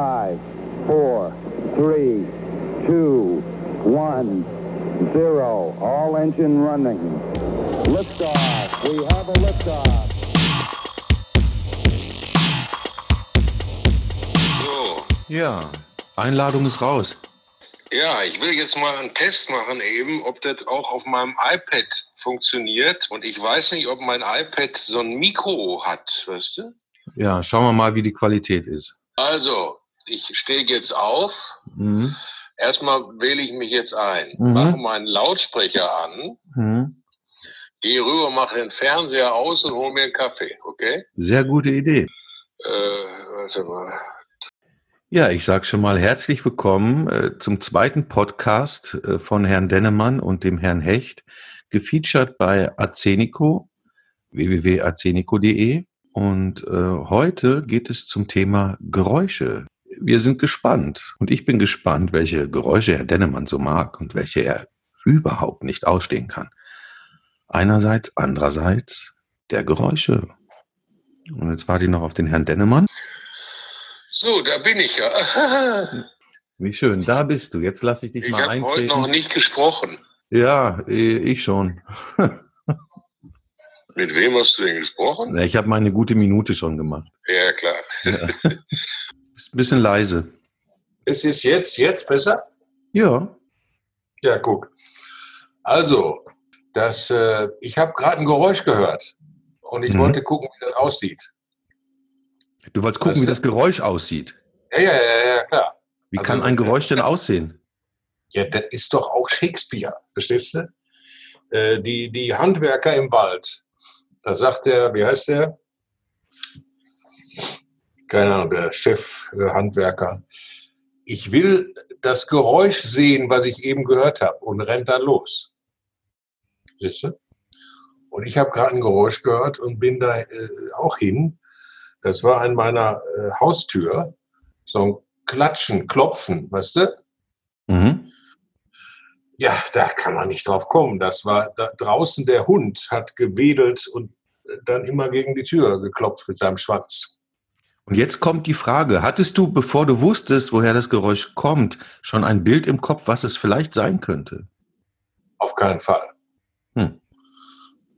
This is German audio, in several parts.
Five, four, three, two, one, zero. All engine running. Liftoff. We have a liftoff. So, Ja, Einladung ist raus. ja, ich will jetzt mal einen Test machen eben, ob das auch auf meinem iPad funktioniert. Und ich weiß nicht, ob mein iPad so ein Mikro hat, weißt du? Ja, schauen wir mal, wie die Qualität ist. Also, ich stehe jetzt auf. Mhm. Erstmal wähle ich mich jetzt ein, Mhm. mache meinen Lautsprecher an, Mhm. gehe rüber, mache den Fernseher aus und hole mir einen Kaffee, okay? Sehr gute Idee. Äh, warte mal. Ja, ich sage schon mal herzlich willkommen äh, zum zweiten Podcast äh, von Herrn Dennemann und dem Herrn Hecht, gefeatured bei Acenico, www.acenico.de. Und äh, heute geht es zum Thema Geräusche. Wir sind gespannt und ich bin gespannt, welche Geräusche Herr Dennemann so mag und welche er überhaupt nicht ausstehen kann. Einerseits, andererseits der Geräusche. Und jetzt warte ich noch auf den Herrn Dennemann. So, da bin ich ja. Wie schön, da bist du. Jetzt lasse ich dich Ich mal habe heute eintreten. noch nicht gesprochen. Ja, eh, ich schon. Mit wem hast du denn gesprochen? Ich habe meine gute Minute schon gemacht. Ja, klar. Bist ein bisschen leise. Ist es jetzt, jetzt besser? Ja. Ja, guck. Also, das, äh, ich habe gerade ein Geräusch gehört und ich Mhm. wollte gucken, wie das aussieht. Du wolltest gucken, Weißt wie das Geräusch aussieht. Ja, ja, ja, ja, klar. Wie Also, kann ein Geräusch denn aussehen? Ja, das ist doch auch Shakespeare, verstehst du? Äh, die, die Handwerker im Wald, da sagt der, wie heißt der? Keine Ahnung, der Chef äh, Handwerker. Ich will das Geräusch sehen, was ich eben gehört habe und rennt dann los. Siehst du? Und ich habe gerade ein Geräusch gehört und bin da äh, auch hin. Das war an meiner äh, Haustür. So ein Klatschen, Klopfen, weißt du? Mhm. Ja, da kann man nicht drauf kommen. Das war da draußen der Hund hat gewedelt und dann immer gegen die Tür geklopft mit seinem Schwanz. Und jetzt kommt die Frage, hattest du, bevor du wusstest, woher das Geräusch kommt, schon ein Bild im Kopf, was es vielleicht sein könnte? Auf keinen Fall. Hm.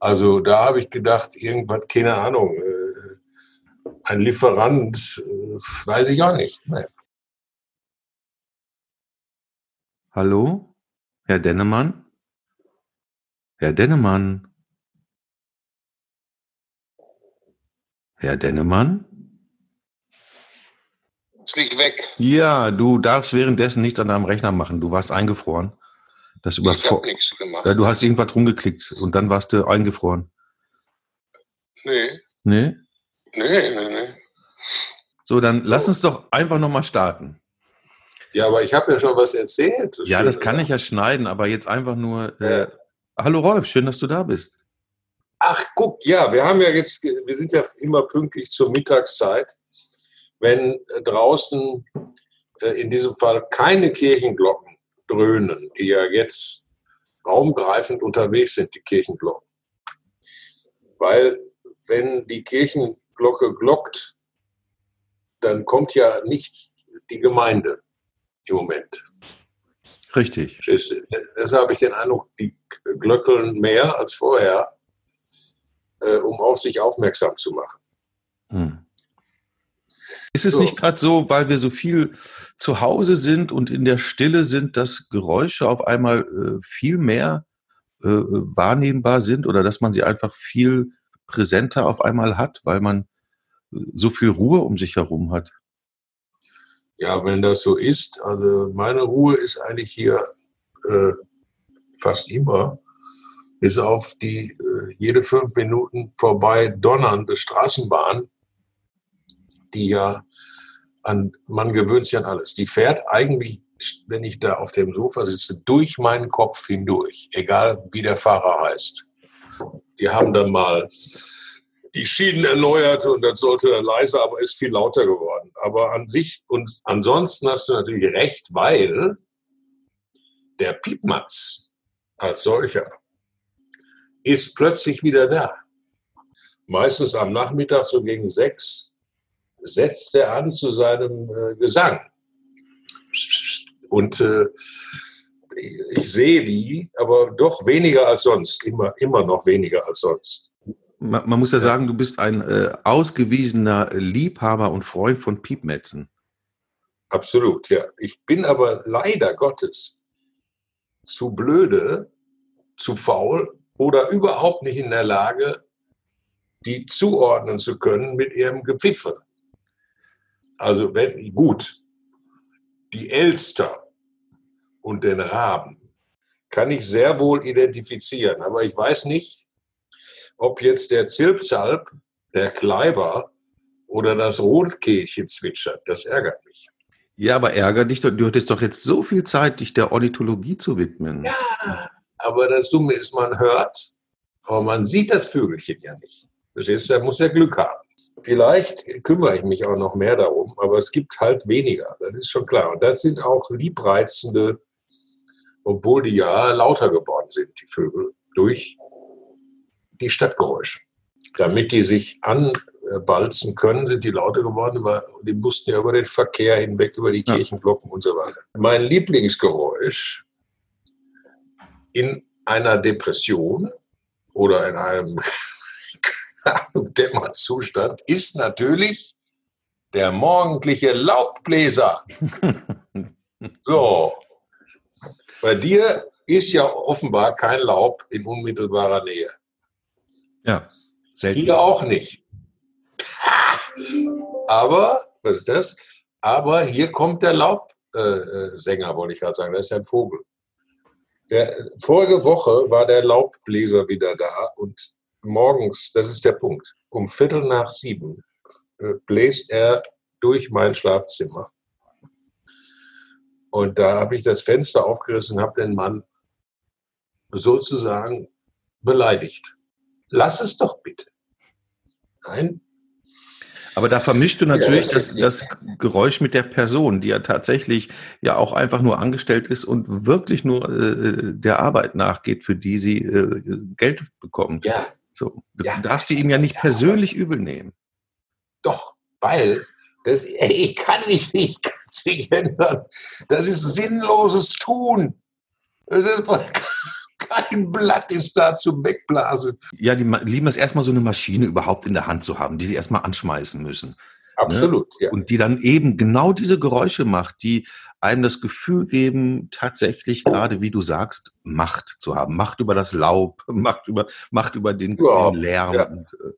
Also da habe ich gedacht, irgendwas, keine Ahnung, äh, ein Lieferant, äh, weiß ich auch nicht. Nee. Hallo? Herr Dennemann? Herr Dennemann? Herr Dennemann? Es liegt weg. Ja, du darfst währenddessen nichts an deinem Rechner machen. Du warst eingefroren. Das Ich überfor habe nichts gemacht. ja, du hast irgendwas rumgeklickt und dann warst du eingefroren. Nee, Nee? nee, nee, nee. So, dann lass uns doch einfach nochmal starten. Ja, aber ich habe ja schon was erzählt. Ja, das kann ich ja schneiden, aber jetzt einfach nur. Äh, hallo Rolf, schön, dass du da bist. Ach, guck, ja, wir haben ja jetzt, wir sind ja immer pünktlich zur Mittagszeit. Wenn äh, draußen äh, in diesem Fall keine Kirchenglocken dröhnen, die ja jetzt raumgreifend unterwegs sind, die Kirchenglocken. Weil wenn die Kirchenglocke glockt, dann kommt ja nicht die Gemeinde im Moment. Richtig. Deshalb habe ich den Eindruck, die glöckeln mehr als vorher, äh, um auf sich aufmerksam zu machen. Hm. Ist es So. nicht gerade so, weil wir so viel zu Hause sind und in der Stille sind, dass Geräusche auf einmal äh, viel mehr äh, wahrnehmbar sind oder dass man sie einfach viel präsenter auf einmal hat, weil man äh, so viel Ruhe um sich herum hat? Ja, wenn das so ist, also meine Ruhe ist eigentlich hier äh, fast immer, bis auf die äh, jede fünf Minuten vorbei donnernde Straßenbahn, die ja an, man gewöhnt sich an alles. Die fährt eigentlich, wenn ich da auf dem Sofa sitze, durch meinen Kopf hindurch, egal wie der Fahrer heißt. Die haben dann mal die Schienen erneuert und das sollte leiser, aber ist viel lauter geworden. Aber an sich und ansonsten hast du natürlich recht, weil der Piepmatz als solcher ist plötzlich wieder da. Meistens am Nachmittag so gegen sechs, setzt er an zu seinem äh, Gesang. Und äh, ich sehe die, aber doch weniger als sonst, immer, immer noch weniger als sonst. Man, man muss ja, ja, sagen, du bist ein äh, ausgewiesener Liebhaber und Freund von Piepmetzen. Absolut, ja. Ich bin aber leider Gottes zu blöde, zu faul oder überhaupt nicht in der Lage, die zuordnen zu können mit ihrem Gepfiffe. Also wenn, gut, die Elster und den Raben kann ich sehr wohl identifizieren, aber ich weiß nicht, ob jetzt der Zilpzalp, der Kleiber oder das Rotkehlchen zwitschert. Das ärgert mich. Ja, aber ärgert dich, du hattest doch jetzt so viel Zeit, dich der Ornithologie zu widmen. Ja, aber das Dumme ist, man hört, aber man sieht das Vögelchen ja nicht. Verstehst du, da muss ja Glück haben. Vielleicht kümmere ich mich auch noch mehr darum, aber es gibt halt weniger, das ist schon klar. Und das sind auch liebreizende, obwohl die ja lauter geworden sind, die Vögel, durch die Stadtgeräusche. Damit die sich anbalzen können, sind die lauter geworden, weil die mussten ja über den Verkehr hinweg, über die ja. Kirchenglocken und so weiter. Mein Lieblingsgeräusch in einer Depression oder in einem Dämmerzustand ist natürlich der morgendliche Laubbläser. So, bei dir ist ja offenbar kein Laub in unmittelbarer Nähe. Ja, selten. Hier auch nicht. Aber, was ist das? Aber hier kommt der Laubsänger, äh, wollte ich gerade sagen. Das ist ja ein Vogel. Der, vorige Woche war der Laubbläser wieder da und morgens, das ist der Punkt, um Viertel nach sieben äh, bläst er durch mein Schlafzimmer. Und da habe ich das Fenster aufgerissen und habe den Mann sozusagen beleidigt. Lass es doch bitte. Nein. Aber da vermischst du natürlich ja, das, das Geräusch mit der Person, die ja tatsächlich ja auch einfach nur angestellt ist und wirklich nur äh, der Arbeit nachgeht, für die sie äh, Geld bekommt. Ja. So, du ja. darfst du ihm ja nicht ja, persönlich übel nehmen. Doch, weil das, ich kann mich nicht ganz ändern. Das ist sinnloses Tun. Das ist, kein Blatt ist da zum Wegblasen. Ja, die lieben es erstmal so eine Maschine überhaupt in der Hand zu haben, die sie erstmal anschmeißen müssen. Ne? Absolut, ne? ja. Und die dann eben genau diese Geräusche macht, die einem das Gefühl geben, tatsächlich gerade, wie du sagst, Macht zu haben. Macht über das Laub, Macht über, Macht über den, ja, den Lärm. Ja. Und, äh,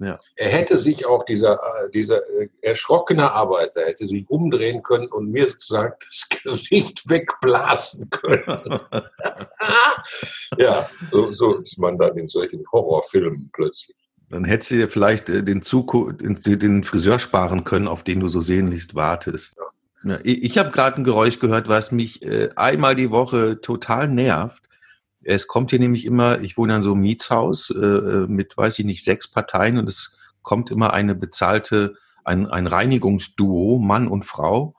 ja. Er hätte sich auch, dieser, äh, dieser äh, erschrockene Arbeiter, hätte sich umdrehen können und mir sozusagen das Gesicht wegblasen können. ja, so, so, ist man dann in solchen Horrorfilmen plötzlich. Dann hättest du dir vielleicht äh, den, Zuku den Friseur sparen können, auf den du so sehnlichst wartest. Ja. Ich habe gerade ein Geräusch gehört, was mich äh, einmal die Woche total nervt. Es kommt hier nämlich immer, ich wohne in so einem Mietshaus äh, äh, mit, weiß ich nicht, sechs Parteien und es kommt immer eine bezahlte, ein, ein Reinigungsduo, Mann und Frau.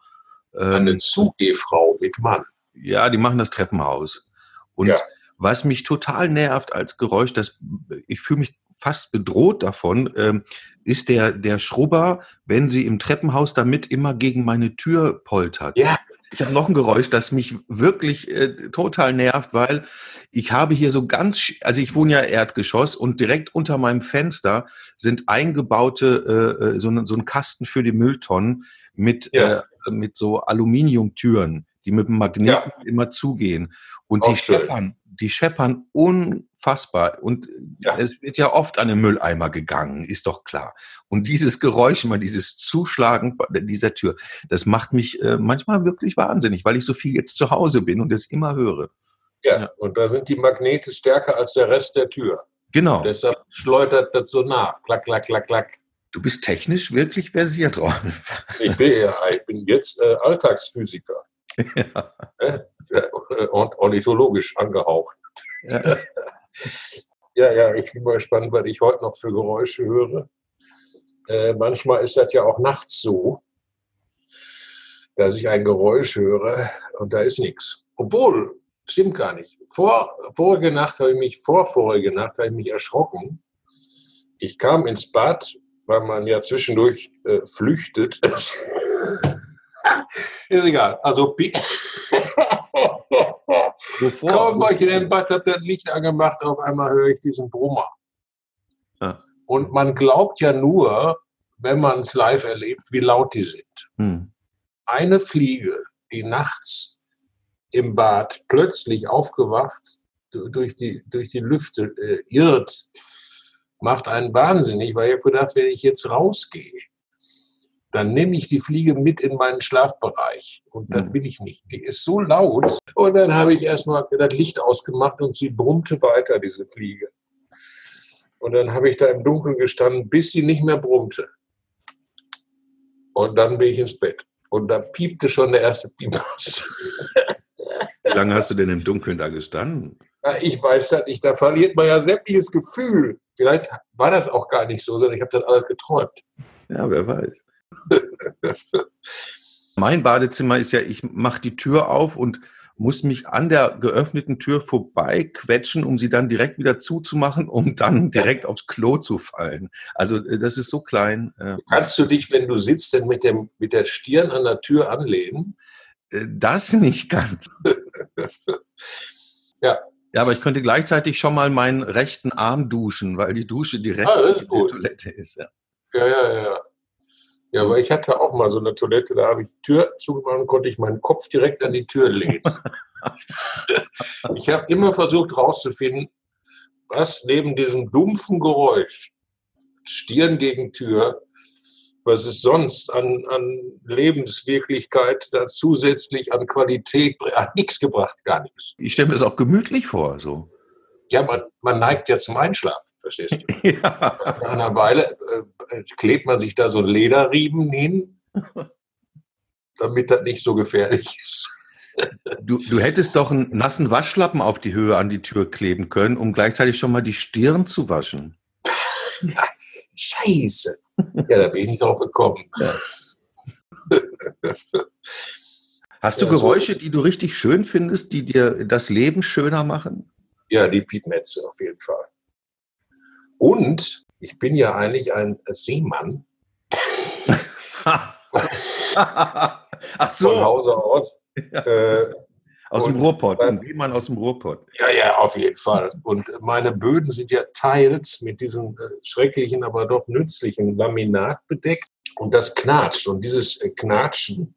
Ähm, eine Zugehfrau mit Mann. Ja, die machen das Treppenhaus. Und ja. was mich total nervt als Geräusch, das, ich fühle mich fast bedroht davon, ähm, ist der, der Schrubber, wenn sie im Treppenhaus damit immer gegen meine Tür poltert. Ja, ich habe noch ein Geräusch, das mich wirklich äh, total nervt, weil ich habe hier so ganz, also ich wohne ja Erdgeschoss und direkt unter meinem Fenster sind eingebaute äh, äh so, ne, so ein Kasten für die Mülltonnen mit ja. äh, mit so Aluminiumtüren, die mit dem Magneten ja. immer zugehen und Auch die schön. scheppern, die scheppern un unfassbar. Und ja. es wird ja oft an den Mülleimer gegangen, ist doch klar. Und dieses Geräusch, immer dieses Zuschlagen dieser Tür, das macht mich äh, manchmal wirklich wahnsinnig, weil ich so viel jetzt zu Hause bin und es immer höre. Ja, ja, und da sind die Magnete stärker als der Rest der Tür. Genau. Und deshalb schleudert das so nach. Klack, klack, klack, klack. Du bist technisch wirklich versiert, Rolf. Ich bin, ja, ich bin jetzt äh, Alltagsphysiker. Ja. Äh, und ornithologisch angehaucht. Ja. Ja, ja, ich bin mal gespannt, was ich heute noch für Geräusche höre. Äh, manchmal ist das ja auch nachts so, dass ich ein Geräusch höre und da ist nichts. Obwohl, stimmt gar nicht. Vor, vorige Nacht habe ich mich, vor vorige Nacht habe ich mich erschrocken. Ich kam ins Bad, weil man ja zwischendurch äh, flüchtet. Ist egal. Also Wovor? kaum war ich in dem Bad, habe das Licht angemacht, auf einmal höre ich diesen Brummer. Ja. Und man glaubt ja nur, wenn man es live erlebt, wie laut die sind. Hm. Eine Fliege, die nachts im Bad plötzlich aufgewacht du- durch die, durch die Lüfte äh, irrt, macht einen wahnsinnig, weil ich habe gedacht, wenn ich jetzt rausgehe, dann nehme ich die Fliege mit in meinen Schlafbereich. Und das Mhm. will ich nicht. Die ist so laut. Und dann habe ich erstmal das Licht ausgemacht und sie brummte weiter, diese Fliege. Und dann habe ich da im Dunkeln gestanden, bis sie nicht mehr brummte. Und dann bin ich ins Bett. Und da piepte schon der erste Piepmaus. Wie lange hast du denn im Dunkeln da gestanden? Ich weiß das nicht, da verliert man ja sämtliches Gefühl. Vielleicht war das auch gar nicht so, sondern ich habe das alles geträumt. Ja, wer weiß. mein Badezimmer ist ja, ich mache die Tür auf und muss mich an der geöffneten Tür vorbei quetschen, um sie dann direkt wieder zuzumachen, um dann direkt aufs Klo zu fallen. Also äh, das ist so klein. äh, Kannst du dich, wenn du sitzt, denn mit, dem, mit der Stirn an der Tür anlehnen? äh, Das nicht ganz. Ja. Ja, aber ich könnte gleichzeitig schon mal meinen rechten Arm duschen, weil die Dusche direkt Ah, in der gut. Toilette ist. Ja. Ja, ja, ja. Ja, aber ich hatte auch mal so eine Toilette, da habe ich die Tür zugemacht und konnte ich meinen Kopf direkt an die Tür lehnen. ich habe immer versucht herauszufinden, was neben diesem dumpfen Geräusch, Stirn gegen Tür, was es sonst an, an Lebenswirklichkeit da zusätzlich an Qualität hat nichts gebracht, gar nichts. Ich stelle mir das auch gemütlich vor. So. Ja, man, man neigt ja zum Einschlafen, verstehst du? Ja. Nach einer Weile äh, klebt man sich da so Lederriemen hin, damit das nicht so gefährlich ist. Du, du hättest doch einen nassen Waschlappen auf die Höhe an die Tür kleben können, um gleichzeitig schon mal die Stirn zu waschen. Scheiße. Ja, da bin ich nicht drauf gekommen. Hast du Ja, so- Geräusche, die du richtig schön findest, die dir das Leben schöner machen? Ja, die Piepmetze auf jeden Fall. Und ich bin ja eigentlich ein Seemann Ach von so, Hause aus. Äh, aus dem Ruhrpott, ein Seemann aus dem Ruhrpott. Ja, ja, auf jeden Fall. Und meine Böden sind ja teils mit diesem äh, schrecklichen, aber doch nützlichen Laminat bedeckt. Und das knatscht. Und dieses äh, Knatschen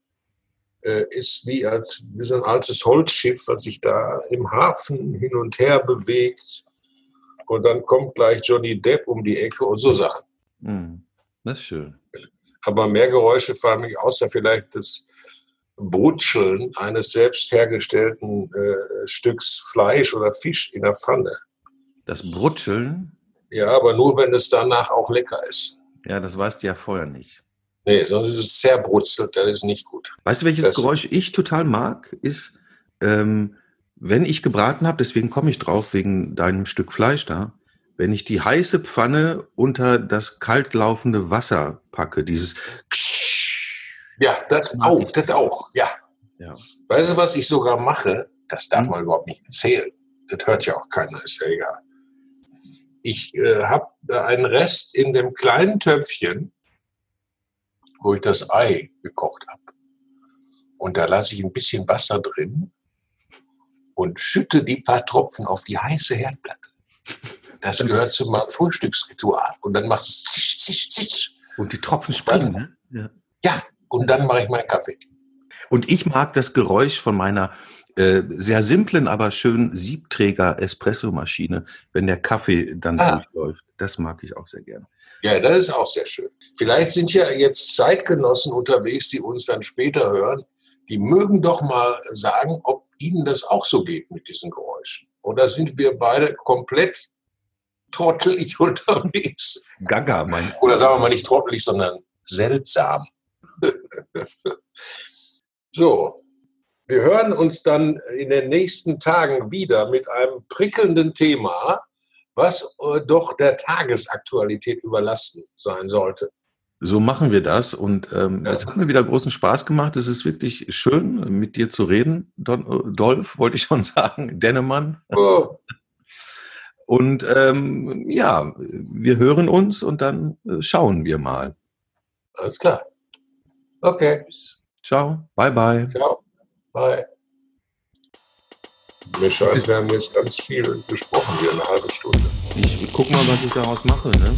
ist wie, als, wie so ein altes Holzschiff, was sich da im Hafen hin und her bewegt. Und dann kommt gleich Johnny Depp um die Ecke und so Sachen. Hm, das ist schön. Aber mehr Geräusche fallen mich außer vielleicht das Brutscheln eines selbst hergestellten äh, Stücks Fleisch oder Fisch in der Pfanne. Das Brutscheln, Ja, aber nur, wenn es danach auch lecker ist. ja, das weißt du ja vorher nicht. Nee, sonst ist es sehr brutzelt, das ist nicht gut. Weißt du, welches Das- Geräusch ich total mag? Ist, ähm, wenn ich gebraten habe, deswegen komme ich drauf, wegen deinem Stück Fleisch da, wenn ich die heiße Pfanne unter das kalt laufende Wasser packe, dieses Ja, das auch, das auch, ja. Ja. Weißt du, was ich sogar mache? Das darf Hm. man überhaupt nicht erzählen. Das hört ja auch keiner, ist ja egal. Ich äh, habe einen Rest in dem kleinen Töpfchen, wo ich das Ei gekocht habe. Und da lasse ich ein bisschen Wasser drin und schütte die paar Tropfen auf die heiße Herdplatte. Das gehört zu meinem Frühstücksritual. Und dann macht es zisch, zisch, zisch. Und die Tropfen springen, ne? Ja. Ja, und dann mache ich meinen Kaffee. Und ich mag das Geräusch von meiner äh, sehr simplen, aber schön Siebträger-Espresso-Maschine, wenn der Kaffee dann Ah. durchläuft. Das mag ich auch sehr gerne. Ja, das ist auch sehr schön. Vielleicht sind ja jetzt Zeitgenossen unterwegs, die uns dann später hören. Die mögen doch mal sagen, ob ihnen das auch so geht mit diesen Geräuschen. Oder sind wir beide komplett trottelig unterwegs? Gaga meinst du? Oder sagen wir mal nicht trottelig, sondern seltsam. so, wir hören uns dann in den nächsten Tagen wieder mit einem prickelnden Thema, was äh, doch der Tagesaktualität überlassen sein sollte. So machen wir das. Und ähm, Ja. es hat mir wieder großen Spaß gemacht. Es ist wirklich schön, mit dir zu reden. Don, äh, Dolph, wollte ich schon sagen. Dennemann. Oh, Und ähm, ja, wir hören uns und dann äh, schauen wir mal. Alles klar. Okay. Ciao. Bye, bye. Ciao. Bye. Mir scheint, wir haben jetzt ganz viel gesprochen, hier eine halbe Stunde. Ich guck mal, was ich daraus mache. Ne?